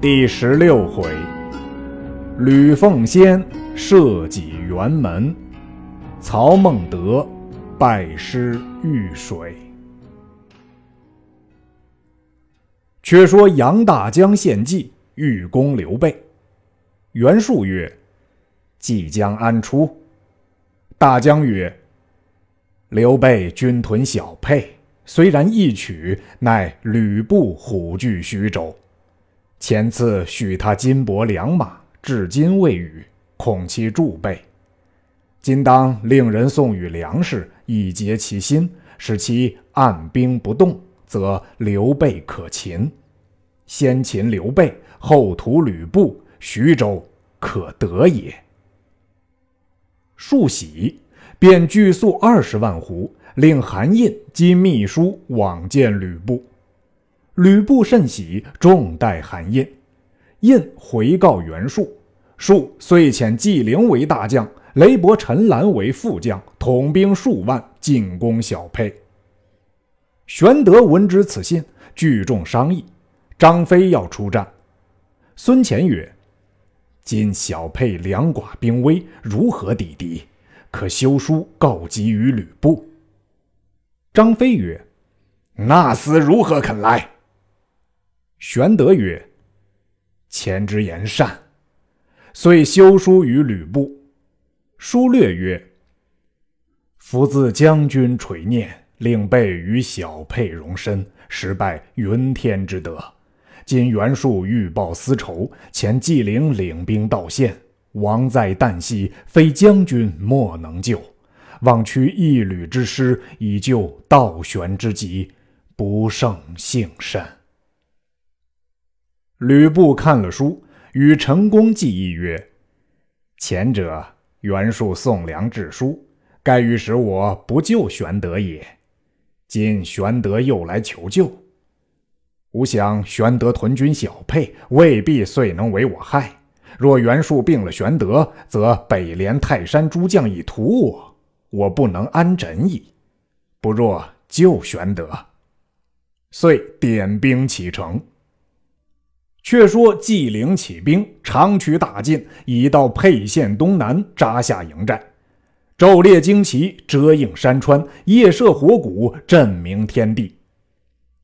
第十六回，吕奉先设己辕门，曹孟德拜师遇水。却说杨大江献计，欲攻刘备。袁术曰：“即将安出？”大江曰：“刘备军屯小沛，虽然易取，乃吕布虎踞徐州。前次许他金帛良马，至今未与，恐其助备。今当令人送与粮食，以结其心，使其按兵不动，则刘备可擒。”先擒刘备，后屠吕布，徐州可得也。数喜，便具粟二十万斛，令韩印及秘书往见吕布。吕布甚喜，重待韩印。印回告袁术，术遂遣纪灵为大将，雷伯、陈兰为副将，统兵数万，进攻小沛。玄德闻之此信，聚众商议。张飞要出战，孙乾曰：“今小沛两寡兵微，如何抵敌？可修书告急于吕布。”张飞曰：“那厮如何肯来？”玄德曰：“前之言善。”遂修书于吕布。书略曰：“夫自将军垂念，令备与小沛容身，实拜云天之德。”今袁术欲报私仇，前纪灵领兵到县，亡在旦夕，非将军莫能救。望取一旅之师，以救道玄之急，不胜幸甚。吕布看了书，与陈宫计议曰：“前者袁术送粮致书，盖欲使我不救玄德也。今玄德又来求救。”吾想玄德屯军小沛，未必遂能为我害。若袁术病了玄德，则北连泰山诸将以屠我，我不能安枕矣。不若救玄德，遂点兵启程。却说纪灵起兵，长驱大进，已到沛县东南，扎下营寨，昼列旌旗，遮映山川，夜射火鼓，震鸣天地。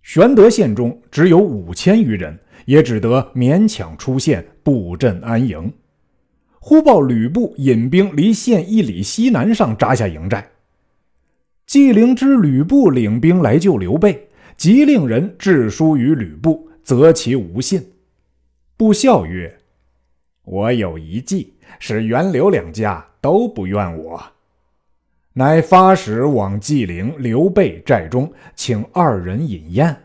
玄德县中只有五千余人，也只得勉强出县布阵安营。忽报吕布引兵离县一里西南上扎下营寨。纪灵知吕布领兵来救刘备，即令人致书于吕布，责其无信。不笑曰：“我有一计，使袁刘两家都不怨我。”乃发使往纪灵、刘备寨中，请二人饮宴。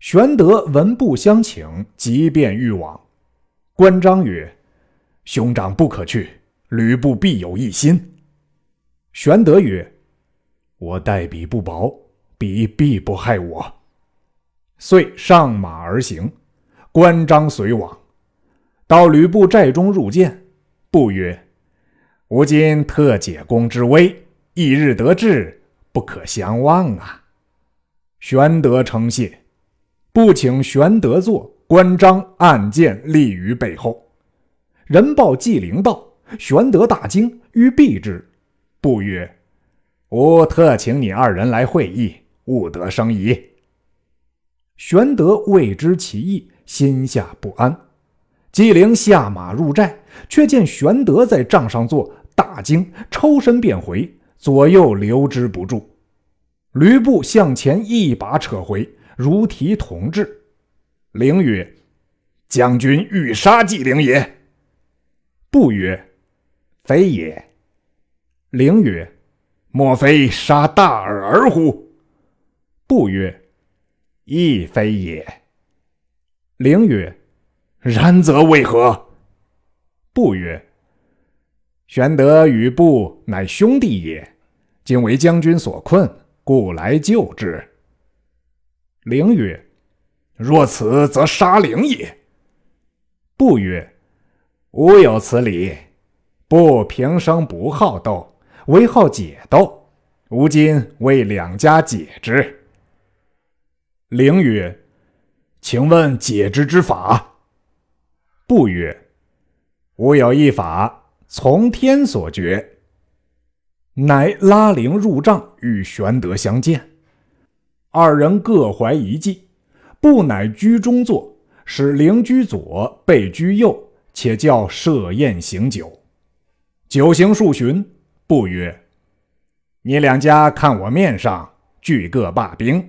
玄德闻不相请，即便欲往。关张曰：“兄长不可去，吕布必有一心。”玄德曰：“我待彼不薄，彼必不害我。”遂上马而行。关张随往，到吕布寨中入见，不曰：“吾今特解公之危。”一日得志，不可相忘啊！玄德称谢，不请玄德坐。关张暗箭立于背后。人报纪灵道，玄德大惊，欲避之。不曰：“吾特请你二人来会议，勿得生疑。”玄德未知其意，心下不安。纪灵下马入寨，却见玄德在帐上坐，大惊，抽身便回。左右留之不住，吕布向前一把扯回，如提铜制。灵曰：“将军欲杀纪灵也？”不曰：“非也。”灵曰：“莫非杀大耳儿乎？”不曰：“亦非也。”灵曰：“然则为何？”不曰。玄德与布乃兄弟也，今为将军所困，故来救之。灵曰：“若此，则杀灵也。”不曰：“吾有此理。布平生不好斗，唯好解斗。吾今为两家解之。”灵曰：“请问解之之法？”不曰：“吾有一法，从天所决。”乃拉铃入帐，与玄德相见。二人各怀一计，不乃居中坐，使灵居左，备居右，且叫设宴行酒。酒行数巡，不曰：“你两家看我面上，俱各罢兵。”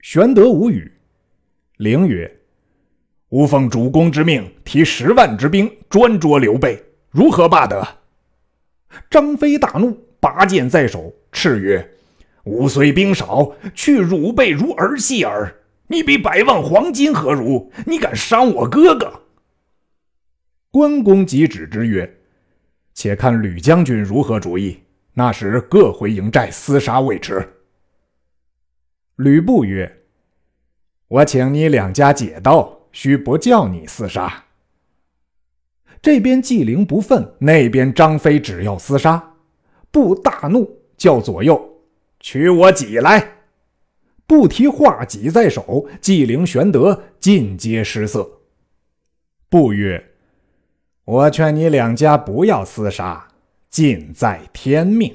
玄德无语。灵曰：“吾奉主公之命，提十万之兵专捉刘备，如何罢得？”张飞大怒，拔剑在手，叱曰：“吾虽兵少，却汝辈如儿戏耳。你比百万黄金何如？你敢伤我哥哥？”关公即止之曰：“且看吕将军如何主意。那时各回营寨厮杀未迟。”吕布曰：“我请你两家解斗，须不叫你厮杀。”这边纪灵不忿，那边张飞只要厮杀。布大怒，叫左右取我戟来。不提画戟在手，纪灵、玄德尽皆失色。不曰：“我劝你两家不要厮杀，尽在天命。”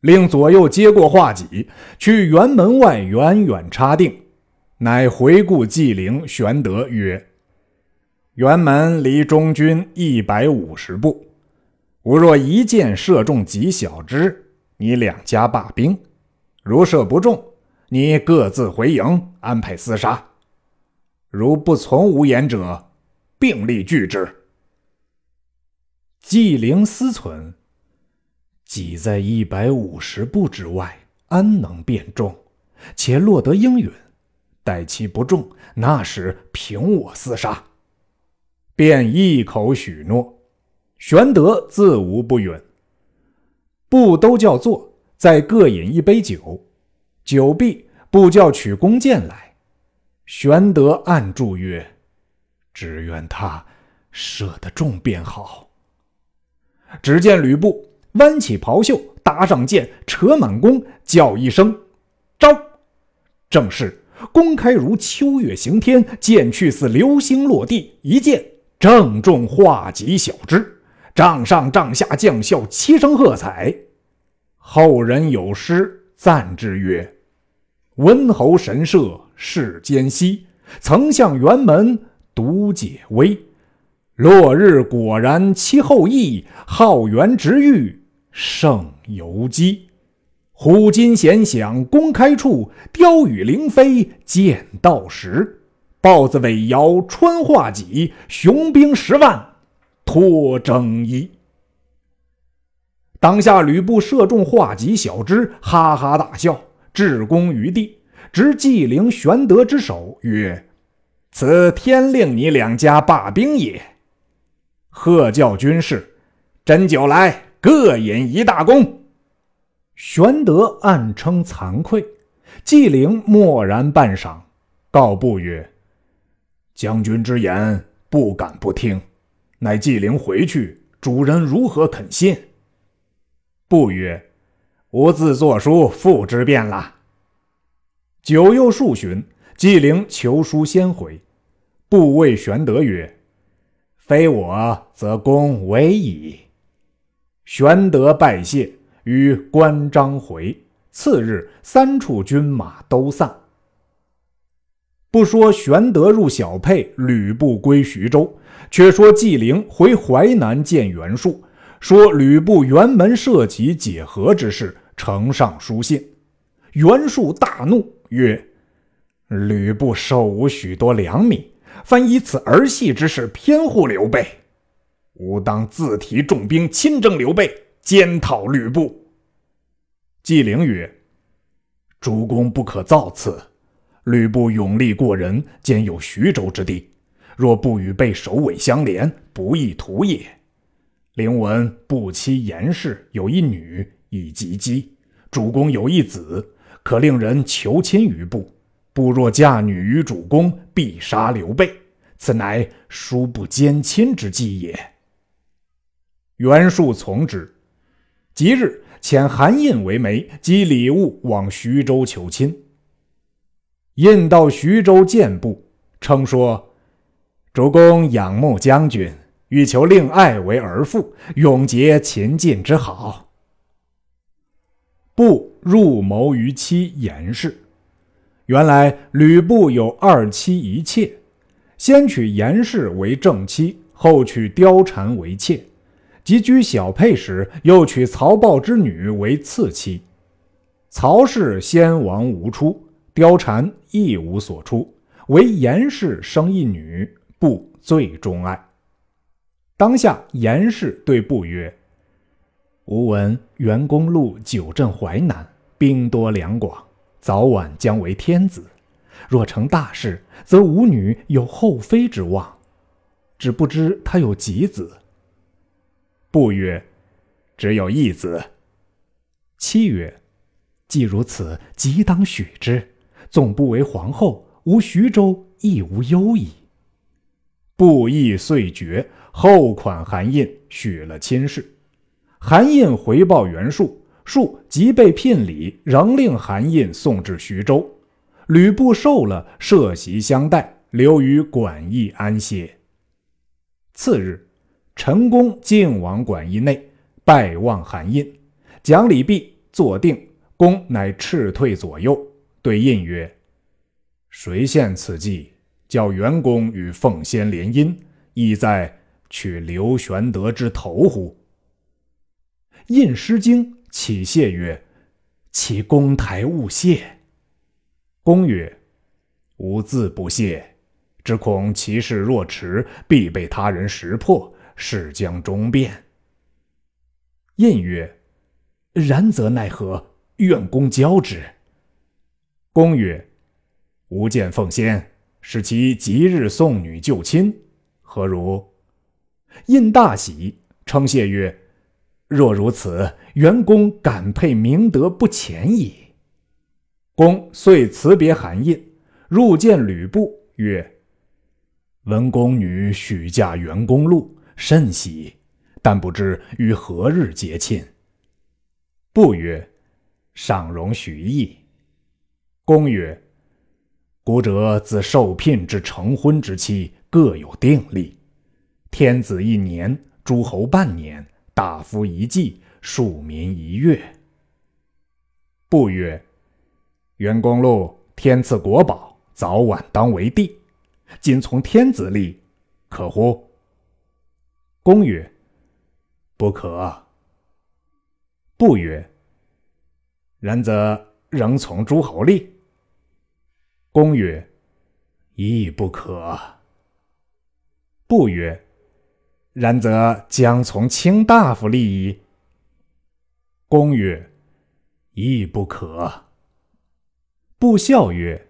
令左右接过画戟，去辕门外远远插定，乃回顾纪灵、玄德曰。辕门离中军一百五十步，吾若一箭射中几小之，你两家罢兵；如射不中，你各自回营，安排厮杀。如不从吾言者，并力拒之。纪灵思忖：己在一百五十步之外，安能便中？且落得应允，待其不中，那时凭我厮杀。便一口许诺，玄德自无不允。不都叫坐，再各饮一杯酒。酒毕，不叫取弓箭来。玄德暗祝曰：“只愿他射得中便好。”只见吕布弯起袍袖，搭上箭，扯满弓，叫一声：“招！”正是弓开如秋月行天，箭去似流星落地，一箭。正中画戟小枝，帐上帐下将校齐声喝彩。后人有诗赞之曰：“温侯神射世间稀，曾向辕门独解危。落日果然其后羿，浩元直欲胜游击。虎金弦响弓开处，雕羽灵飞箭到时。”豹子尾摇穿画戟，雄兵十万脱征衣。当下吕布射中画戟小枝，哈哈大笑，置弓于地，执纪灵、玄德之手，曰：“此天令你两家罢兵也。”喝叫军士斟酒来，各饮一大功。玄德暗称惭愧，纪灵默然半晌，告布曰。将军之言不敢不听，乃纪灵回去，主人如何肯信？不曰：“吾自作书付之便了。”久又数旬，纪灵求书先回，不谓玄德曰：“非我，则公为矣。”玄德拜谢，与关张回。次日，三处军马都散。不说玄德入小沛，吕布归徐州，却说纪灵回淮南见袁术，说吕布辕门射戟解和之事，呈上书信。袁术大怒，曰：“吕布受吾许多粮米，反以此儿戏之事偏护刘备，吾当自提重兵亲征刘备，监讨吕布。”纪灵曰：“主公不可造次。”吕布勇力过人，兼有徐州之地，若不与备首尾相连，不易图也。灵闻不期严氏有一女，以及姬；主公有一子，可令人求亲于布。布若嫁女于主公，必杀刘备，此乃殊不兼亲之计也。袁术从之，即日遣韩印为媒，及礼物往徐州求亲。印到徐州见布，称说：“主公仰慕将军，欲求令爱为儿妇，永结秦晋之好。布入谋于妻严氏。原来吕布有二妻一妾，先娶严氏为正妻，后娶貂蝉为妾。及居小沛时，又娶曹豹之女为次妻。曹氏先王无出，貂蝉亦无所出，唯严氏生一女，布最钟爱。当下严氏对布曰：“吾闻袁公路久镇淮南，兵多粮广。”早晚将为天子，若成大事，则吾女有后妃之望。只不知他有几子。不曰：“只有一子。”妻曰：“既如此，即当许之。纵不为皇后，吾徐州亦无忧矣。”布义遂决，后款韩印，许了亲事。韩印回报袁术。术即被聘礼，仍令韩印送至徐州。吕布受了，设席相待，留于馆驿安歇。次日，陈宫进往馆驿内，拜望韩印，讲礼毕，坐定。公乃斥退左右，对印曰：“谁献此计，叫袁公与凤仙联姻，意在取刘玄德之头乎？”印失惊。启谢曰：“其公台勿谢。”公曰：“吾自不谢，只恐其事若迟，必被他人识破，事将终变。”印曰：“然则奈何？愿公教之。”公曰：“吾见奉先，使其即日送女就亲，何如？”印大喜，称谢曰。若如此，袁公感佩明德不浅矣。公遂辞别韩印，入见吕布，曰：“闻公女许嫁袁公路，甚喜，但不知于何日结亲。”不曰：“尚容许意。”公曰：“古者自受聘至成婚之期，各有定例。天子一年，诸侯半年。”大夫一季，庶民一月。不曰：袁公禄天赐国宝，早晚当为帝。今从天子立，可乎？公曰：不可。不曰：然则仍从诸侯立。公曰：亦不可。不曰。然则将从卿大夫立矣。公曰：“亦不可。”不孝曰：“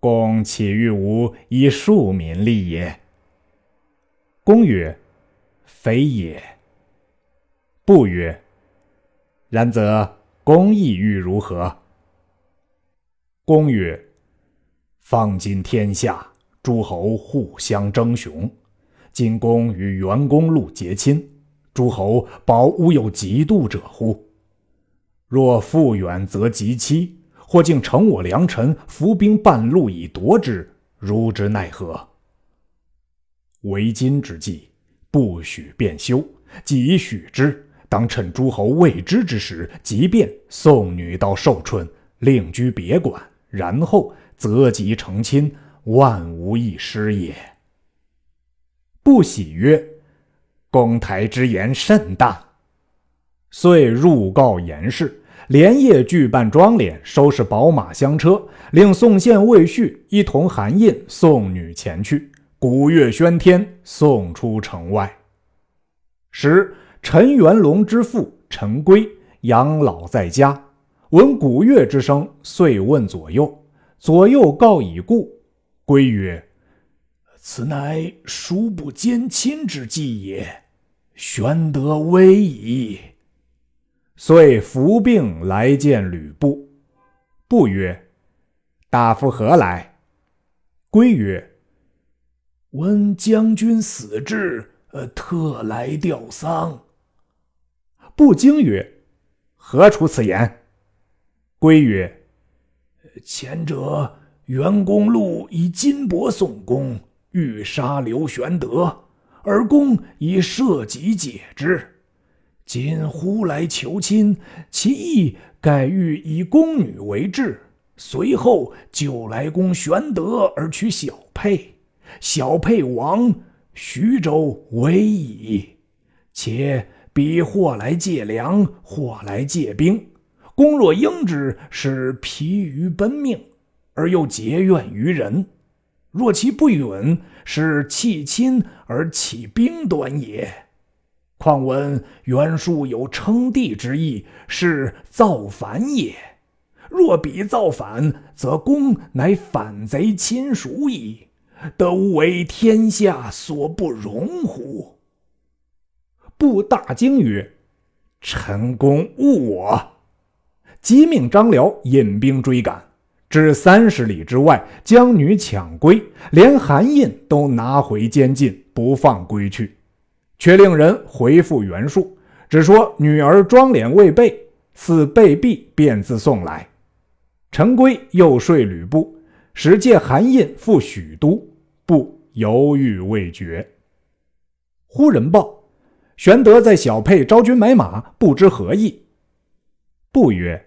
公岂欲吾以庶民立也？”公曰：“非也。”不曰：“然则公亦欲如何？”公曰：“方今天下诸侯互相争雄。”今公与袁公路结亲，诸侯保吾有嫉妒者乎？若复远则及妻，或竟乘我良臣，伏兵半路以夺之，如之奈何？为今之计，不许变休。即许之，当趁诸侯未知之时，即便送女到寿春，另居别馆，然后择吉成亲，万无一失也。不喜曰：“公台之言甚当。”遂入告严氏，连夜具办妆奁，收拾宝马香车，令宋宪、魏续一同韩印送女前去，鼓乐喧天，送出城外。时陈元龙之父陈规养老在家，闻鼓乐之声，遂问左右。左右告已故，规曰。此乃叔不兼亲之计也，玄德危矣。遂伏病来见吕布，布曰：“大夫何来？”归曰：“闻将军死至，特来吊丧。”不惊曰：“何出此言？”归曰：“前者袁公路以金帛送公。”欲杀刘玄德，而公以社稷解之。今忽来求亲，其意盖欲以宫女为质。随后就来攻玄德，而取小沛。小沛亡，徐州危矣。且彼或来借粮，或来借兵。公若应之，是疲于奔命，而又结怨于人；若其不允，是弃亲而起兵端也。况闻袁术有称帝之意，是造反也。若彼造反，则公乃反贼亲属矣，得无为天下所不容乎？布大惊曰：“陈公误我！”即命张辽引兵追赶，至三十里之外，将女抢归，连韩印都拿回监禁，不放归去，却令人回复袁术，只说女儿装脸未备，似被毙，便自送来。陈规又说吕布，使借韩印赴许都，不犹豫未决。忽人报，玄德在小沛招军买马，不知何意。不曰：“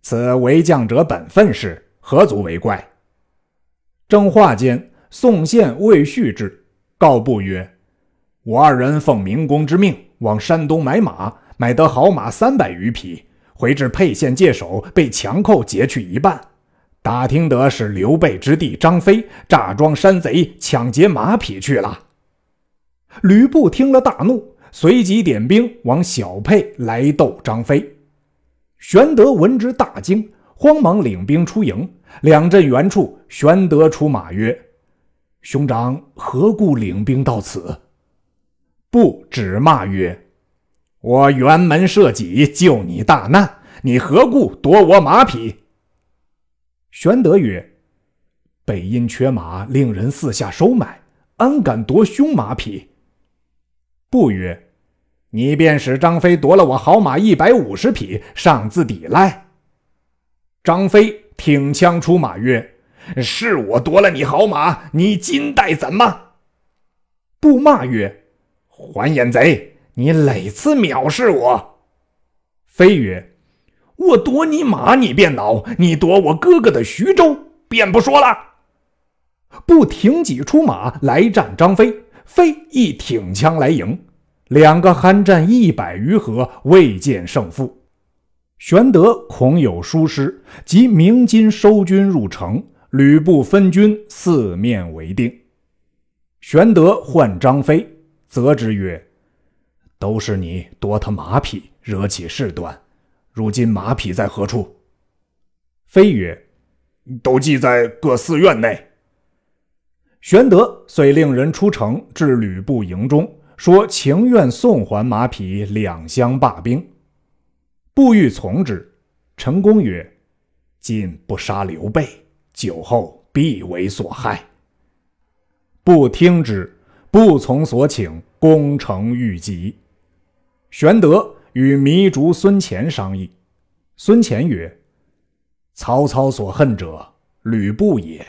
此为将者本分事，何足为怪？”正话间，宋宪、魏续至，告不曰：“我二人奉明公之命，往山东买马，买得好马三百余匹。”回至沛县界首，被强寇劫去一半。打听得是刘备之弟张飞诈装山贼，抢劫马匹去了。吕布听了大怒，随即点兵往小沛来斗张飞。玄德闻之大惊，慌忙领兵出营。两阵远处，玄德出马曰：“兄长何故领兵到此？”布只骂曰。我辕门射戟救你大难，你何故夺我马匹？玄德曰：“北因缺马，令人四下收买，安敢夺兄马匹？”不曰：“你便使张飞夺了我好马一百五十匹，上自抵赖。”张飞挺枪出马曰：“是我夺了你好马，你今待怎么？”不骂曰：“还眼贼！”你累次藐视我。飞曰：“我夺你马，你便恼；你夺我哥哥的徐州，便不说了。”不挺戟出马来战张飞，飞亦挺枪来迎，两个酣战一百余合，未见胜负。玄德恐有疏失，即鸣金收军入城，吕布分军四面围定。玄德唤张飞，责之曰：都是你夺他马匹，惹起事端。如今马匹在何处？飞曰：“都记在各寺院内。”玄德遂令人出城至吕布营中，说情愿送还马匹，两相罢兵。布欲从之，陈宫曰：“今不杀刘备，酒后必为所害。”不听之，不从所请，攻城欲急。玄德与糜竺孙乾商议，孙乾曰：“曹操所恨者吕布也，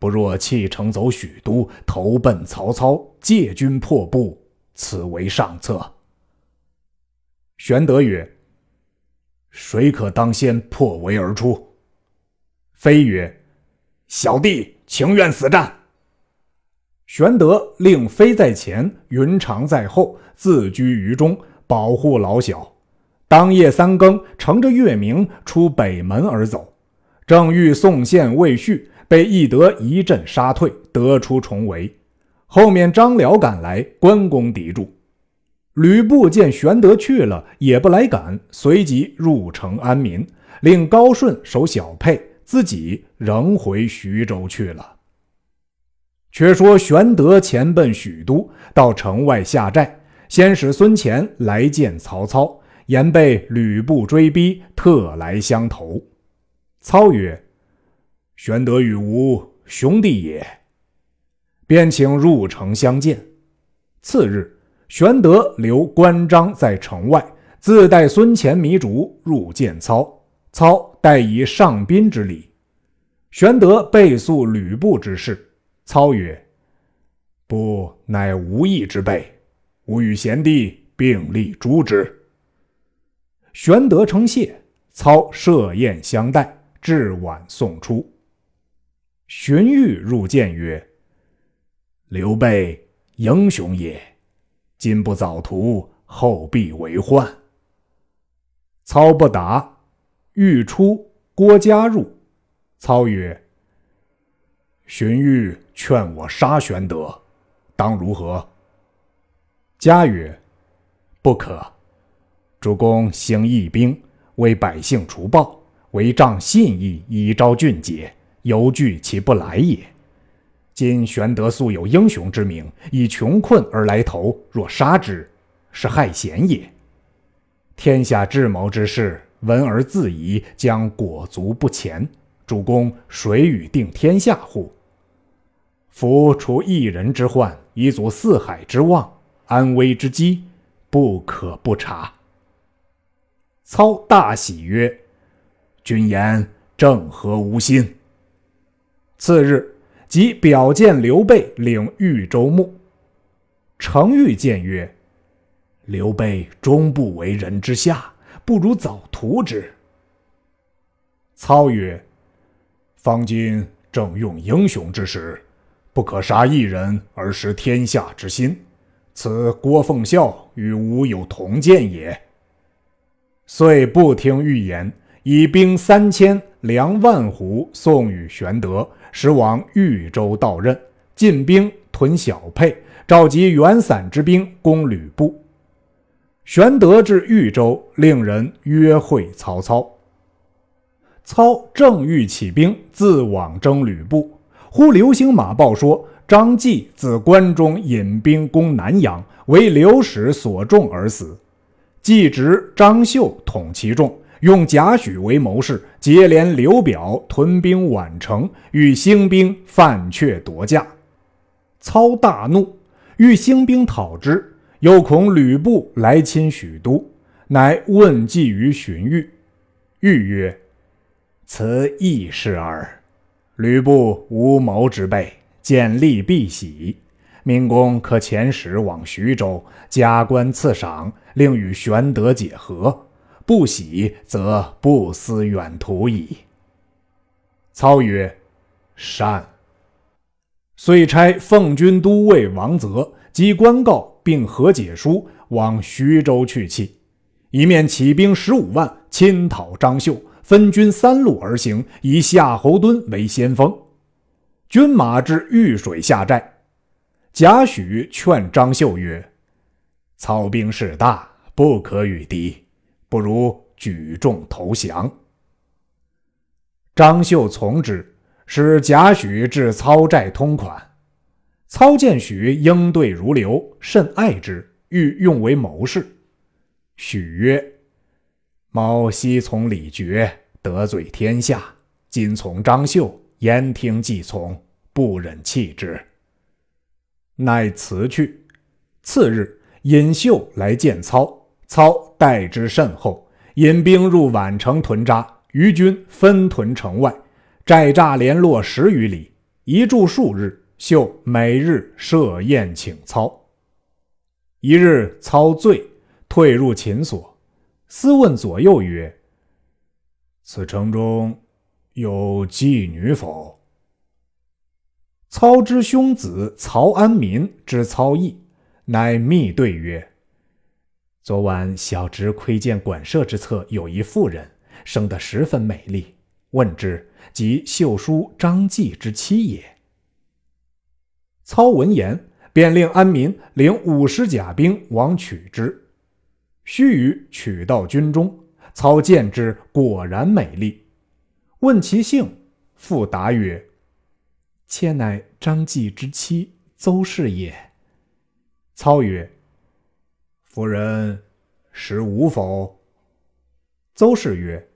不若弃城走许都，投奔曹操，借军破布，此为上策。”玄德曰：“谁可当先破围而出？”飞曰：“小弟情愿死战。”玄德令飞在前，云长在后，自居于中，保护老小。当夜三更，乘着月明出北门而走，正遇宋宪、魏续，被翼德一阵杀退，得出重围。后面张辽赶来，关公敌住。吕布见玄德去了，也不来赶，随即入城安民，令高顺守小沛，自己仍回徐州去了。却说玄德前奔许都，到城外下寨，先使孙乾来见曹操，言被吕布追逼，特来相投。操曰：“玄德与吾兄弟也。”便请入城相见。次日，玄德留关张在城外，自带孙乾、糜竺入见操。操待以上宾之礼。玄德备诉吕布之事。操曰：“不乃无义之辈，吾与贤弟并力诛之。”玄德称谢，操设宴相待，至晚送出。荀彧入见曰：“刘备英雄也，今不早图，后必为患。”操不答。欲出，郭嘉入。操曰：“荀彧劝我杀玄德，当如何？”家曰：“不可。主公兴义兵，为百姓除暴，为仗信义，以昭俊杰，犹惧其不来也。今玄德素有英雄之名，以穷困而来投，若杀之，是害贤也。天下智谋之士。”闻而自疑，将裹足不前。主公谁与定天下乎？夫除一人之患，以阻四海之望，安危之机，不可不察。操大喜曰：“君言正合吾心。”次日，即表见刘备领豫州牧。程昱见曰：“刘备终不为人之下。”不如早图之。操曰：“方今正用英雄之时，不可杀一人而失天下之心。此郭奉孝与吾有同见也。”遂不听预言，以兵三千、粮万斛送与玄德，使往豫州到任，进兵屯小沛，召集元散之兵攻吕布。玄德至豫州，令人约会曹操。操正欲起兵自往征吕布，忽流星马报说张继自关中引兵攻南阳，为刘使所中而死。继侄张绣统其众，用贾诩为谋士，结连刘表屯兵宛城，欲兴兵犯阙夺驾。操大怒，欲兴兵讨之。又恐吕布来侵许都，乃问计于荀彧。彧曰：“此易事耳。吕布无谋之辈，见利必喜。明公可遣使往徐州，加官赐赏，令与玄德解和。不喜，则不思远图矣。”操曰：“善。”遂差奉军都尉王泽及官告。并和解书往徐州去讫，一面起兵十五万侵讨张绣，分军三路而行，以夏侯惇为先锋。军马至豫水下寨，贾诩劝张绣曰：“操兵势大，不可与敌，不如举众投降。”张绣从之，使贾诩至操寨通款。操见许应对如流，甚爱之，欲用为谋士。许曰：“某昔从李傕，得罪天下，今从张绣，言听计从，不忍弃之。”乃辞去。次日，尹秀来见操，操待之甚厚，引兵入宛城屯扎，余军分屯城外，寨栅连络十余里，一住数日。秀每日设宴请操。一日，操醉，退入寝所，思问左右曰：“此城中有妓女否？”操之兄子曹安民知操意，乃密对曰：“昨晚小侄窥见馆舍之侧有一妇人，生得十分美丽。问之，即秀叔张继之妻也。”操闻言，便令安民领五十甲兵往取之。须臾，取到军中。操见之，果然美丽。问其姓，复答曰：“妾乃张继之妻邹氏也。”操曰：“夫人识吾否？”邹氏曰：“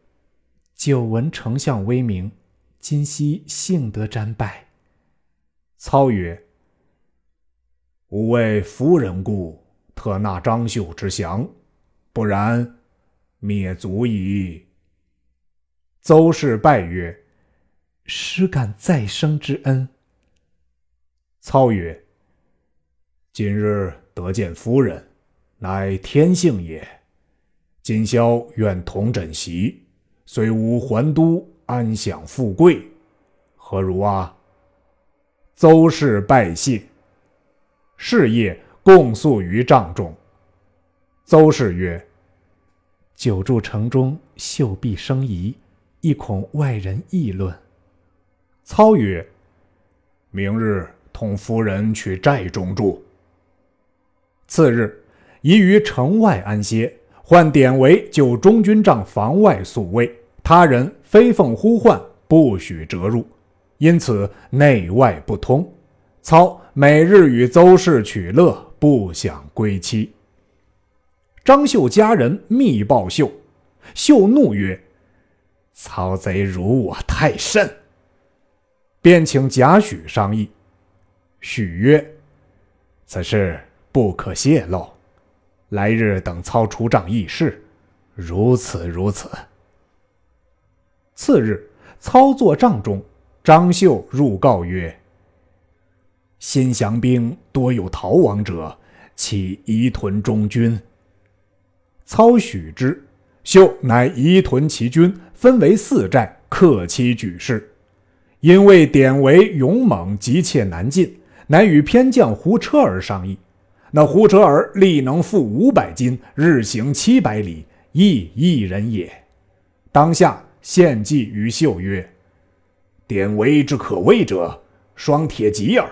久闻丞相威名，今夕幸得瞻拜。”操曰：吾为夫人故，特纳张绣之降，不然，灭族矣。邹氏拜曰：“实感再生之恩。”操曰：“今日得见夫人，乃天幸也。今宵愿同枕席，虽无还都，安享富贵，何如啊？邹氏拜谢。是夜共宿于帐中。邹氏曰：“久住城中，秀婢生疑，亦恐外人议论。”操曰：“明日同夫人去寨中住。”次日，宜于城外安歇。唤典韦就中军帐房外宿卫，他人飞凤呼唤，不许折入，因此内外不通。操每日与邹氏取乐，不想归期。张绣家人密报绣，绣怒曰：“曹贼辱我太甚！”便请贾诩商议。许曰：“此事不可泄露。”来日等操出帐议事，如此如此。次日，操坐帐中，张绣入告曰：“新降兵多有逃亡者，岂移屯中军？”操许之。秀乃移屯其军，分为四寨，克期举事。因为典韦勇猛，急切难进，乃与偏将胡车儿商议。那胡车儿力能负五百斤，日行七百里，亦一人也。当下献计于秀曰：“典韦之可畏者，双铁戟耳。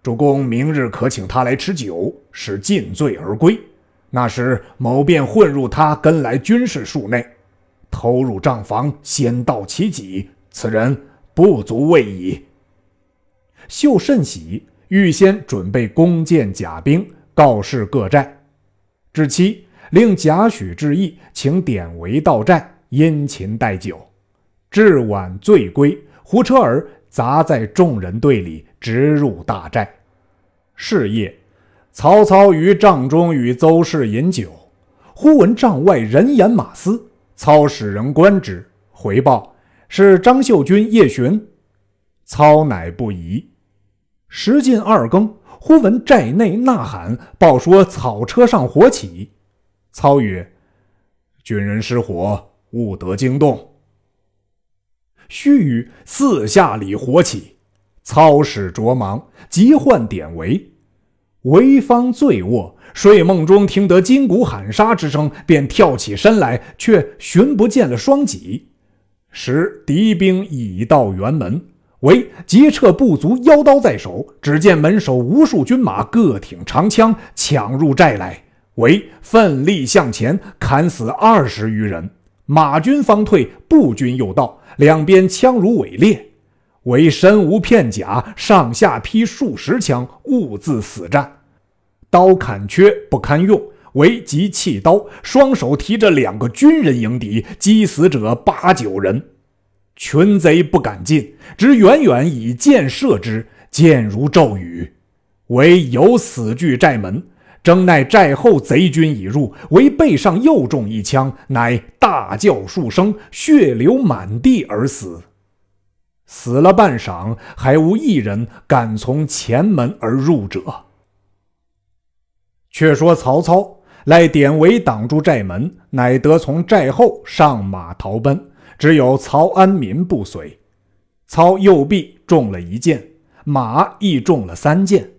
主公明日可请他来吃酒，使尽醉而归。那时某便混入他跟来军士数内，偷入帐房，先盗其己。此人不足畏矣。”秀甚喜，预先准备弓箭甲兵。告示各寨，至期令贾诩致意，请典韦到寨殷勤待酒。至晚醉归，胡车儿杂在众人队里，直入大寨。是夜，曹操于帐中与邹氏饮酒，忽闻帐外人言马嘶。操使人观之，回报是张绣军夜巡。操乃不疑。时近二更。忽闻寨内呐喊，报说草车上火起。操曰：“军人失火，勿得惊动。”须臾，四下里火起。操使着忙，急唤典韦。韦方醉卧，睡梦中听得金鼓喊杀之声，便跳起身来，却寻不见了双戟。时敌兵已到辕门。为急撤步卒，腰刀在手。只见门首无数军马，各挺长枪，抢入寨来。为奋力向前，砍死二十余人。马军方退，步军又到，两边枪如伪裂。为身无片甲，上下劈数十枪，兀自死战。刀砍缺不堪用，为即弃刀，双手提着两个军人迎敌，击死者八九人。群贼不敢进，只远远以箭射之，箭如骤雨。唯有死拒寨门，争奈寨后贼军已入，唯背上又中一枪，乃大叫数声，血流满地而死。死了半晌，还无一人敢从前门而入者。却说曹操赖典韦挡住寨门，乃得从寨后上马逃奔。只有曹安民不随，操右臂中了一箭，马亦中了三箭。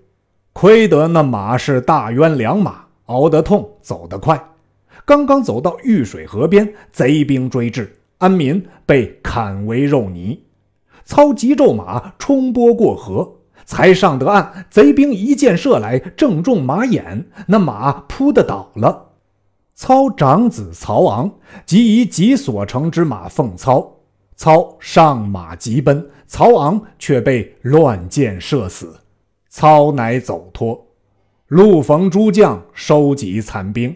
亏得那马是大渊良马，熬得痛，走得快。刚刚走到玉水河边，贼兵追至，安民被砍为肉泥。操急骤马冲波过河，才上得岸，贼兵一箭射来，正中马眼，那马扑的倒了。操长子曹昂即以己所乘之马奉操，操上马急奔，曹昂却被乱箭射死，操乃走脱。路逢诸将收集残兵，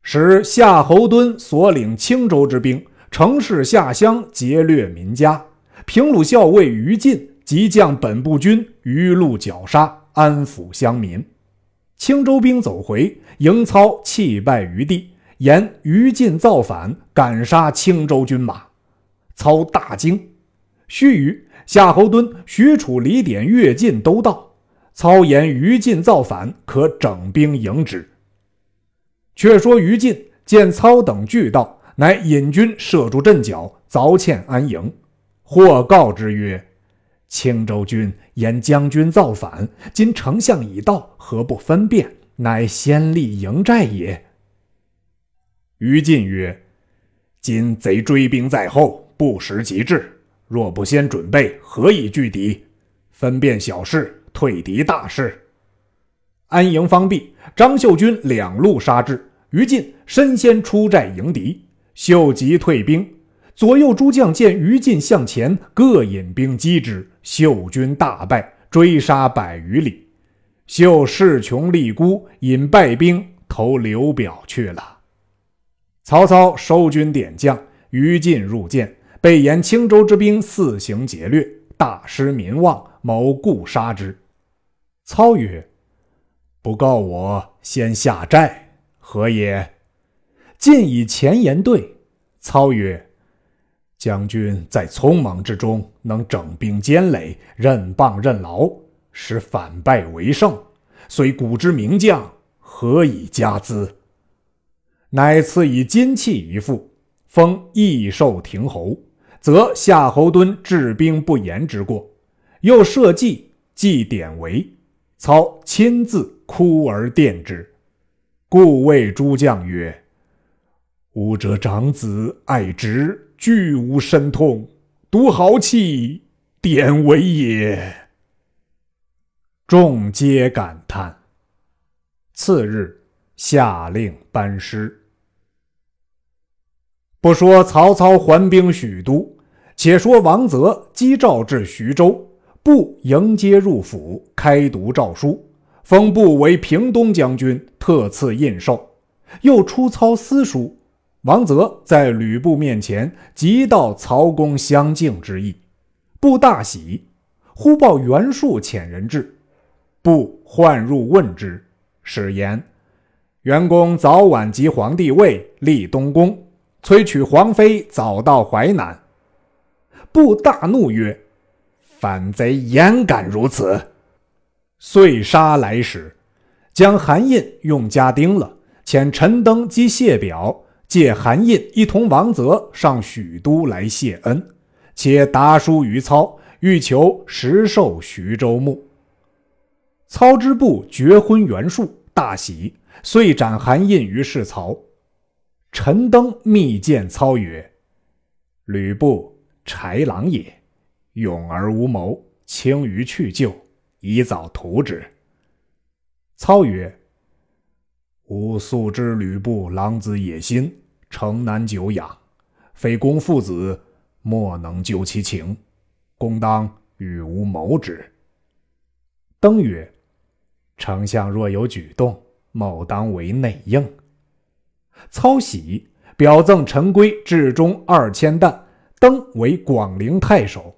使夏侯惇所领青州之兵，乘势下乡劫掠民家。平鲁校尉于禁即将本部军于路绞杀，安抚乡民。青州兵走回，迎操弃败于地，言于禁造反，赶杀青州军马。操大惊。须臾，夏侯惇、许褚、李典、乐进都到。操言于禁造反，可整兵迎之。却说于禁见操等俱到，乃引军设住阵脚，凿堑安营。或告之曰：“青州军言将军造反，今丞相已到，何不分辨？乃先立营寨也。”于禁曰：“今贼追兵在后，不时即至，若不先准备，何以拒敌？分辨小事，退敌大事。”安营方毕，张秀军两路杀至，于禁身先出寨迎敌，秀吉退兵。左右诸将见于禁向前，各引兵击之，秀军大败，追杀百余里。秀势穷力孤，引败兵投刘表去了。曹操收军点将，于禁入见，被言青州之兵肆行劫掠，大失民望，谋故杀之。操曰：“不告我先下寨，何也？”晋以前言对。操曰。将军在匆忙之中能整兵坚垒，任棒任劳，使反败为胜，虽古之名将，何以加资？乃赐以金器一副，封益寿亭侯，则夏侯惇治兵不严之过，又设计祭典韦，操亲自哭而奠之，故谓诸将曰：“吾者长子爱直。”俱无身痛，独豪气典韦也。众皆感叹。次日，下令班师。不说曹操还兵许都，且说王泽击诏至徐州，不迎接入府，开读诏书，封部为平东将军，特赐印绶，又出操私书。王泽在吕布面前即道曹公相敬之意，布大喜，忽报袁术遣人至，布唤入问之，使言袁公早晚即皇帝位，立东宫，催娶皇妃，早到淮南。布大怒曰：“反贼焉敢如此！”遂杀来使，将韩印用家丁了，遣陈登及谢表。借韩印一同王泽上许都来谢恩，且答书于操，欲求实授徐州牧。操之部绝婚袁术，大喜，遂斩韩印于市曹。陈登密见操曰：“吕布豺狼也，勇而无谋，轻于去就，宜早图之。”操曰。吾素知吕布狼子野心，城南久仰。非公父子，莫能究其情。公当与吾谋之。登曰：“丞相若有举动，某当为内应。”操喜，表赠陈规至中二千担，登为广陵太守。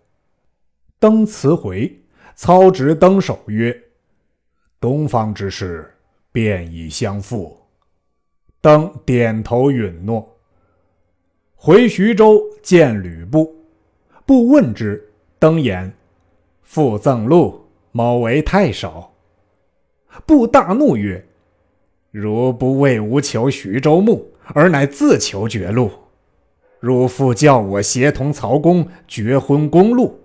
登辞回，操执登守曰：“东方之事。”便已相负，登点头允诺。回徐州见吕布，布问之，登言：“父赠禄，某为太守。”布大怒曰：“如不为吾求徐州牧，而乃自求绝路。汝父叫我协同曹公绝婚公路，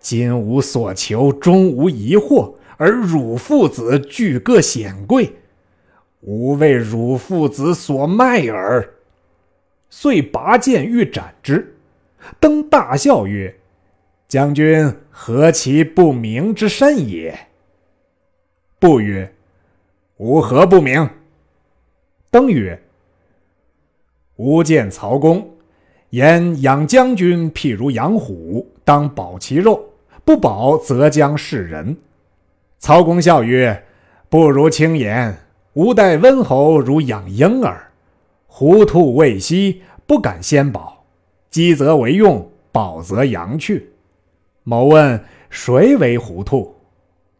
今无所求，终无疑惑，而汝父子俱各显贵。”吾为汝父子所卖耳，遂拔剑欲斩之。登大笑曰：“将军何其不明之甚也！”不曰：“吾何不明？”登曰：“吾见曹公言养将军譬如养虎，当保其肉，不保则将噬人。”曹公笑曰：“不如轻言。”吾待温侯如养婴儿，糊涂未息，不敢先保。饥则为用，饱则扬去。某问谁为糊涂？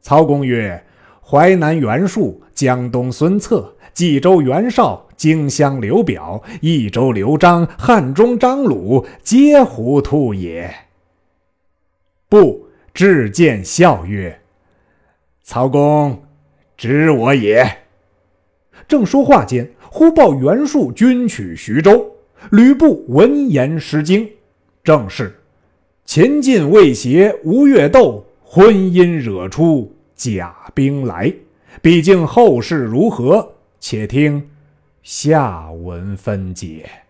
曹公曰：淮南袁术、江东孙策、冀州袁绍、荆襄刘表、益州刘璋、汉中张鲁，皆糊涂也。不，至见笑曰：曹公知我也。正说话间，忽报袁术军取徐州。吕布闻言失惊，正是秦晋未协吴越斗，婚姻惹出假兵来。毕竟后事如何，且听下文分解。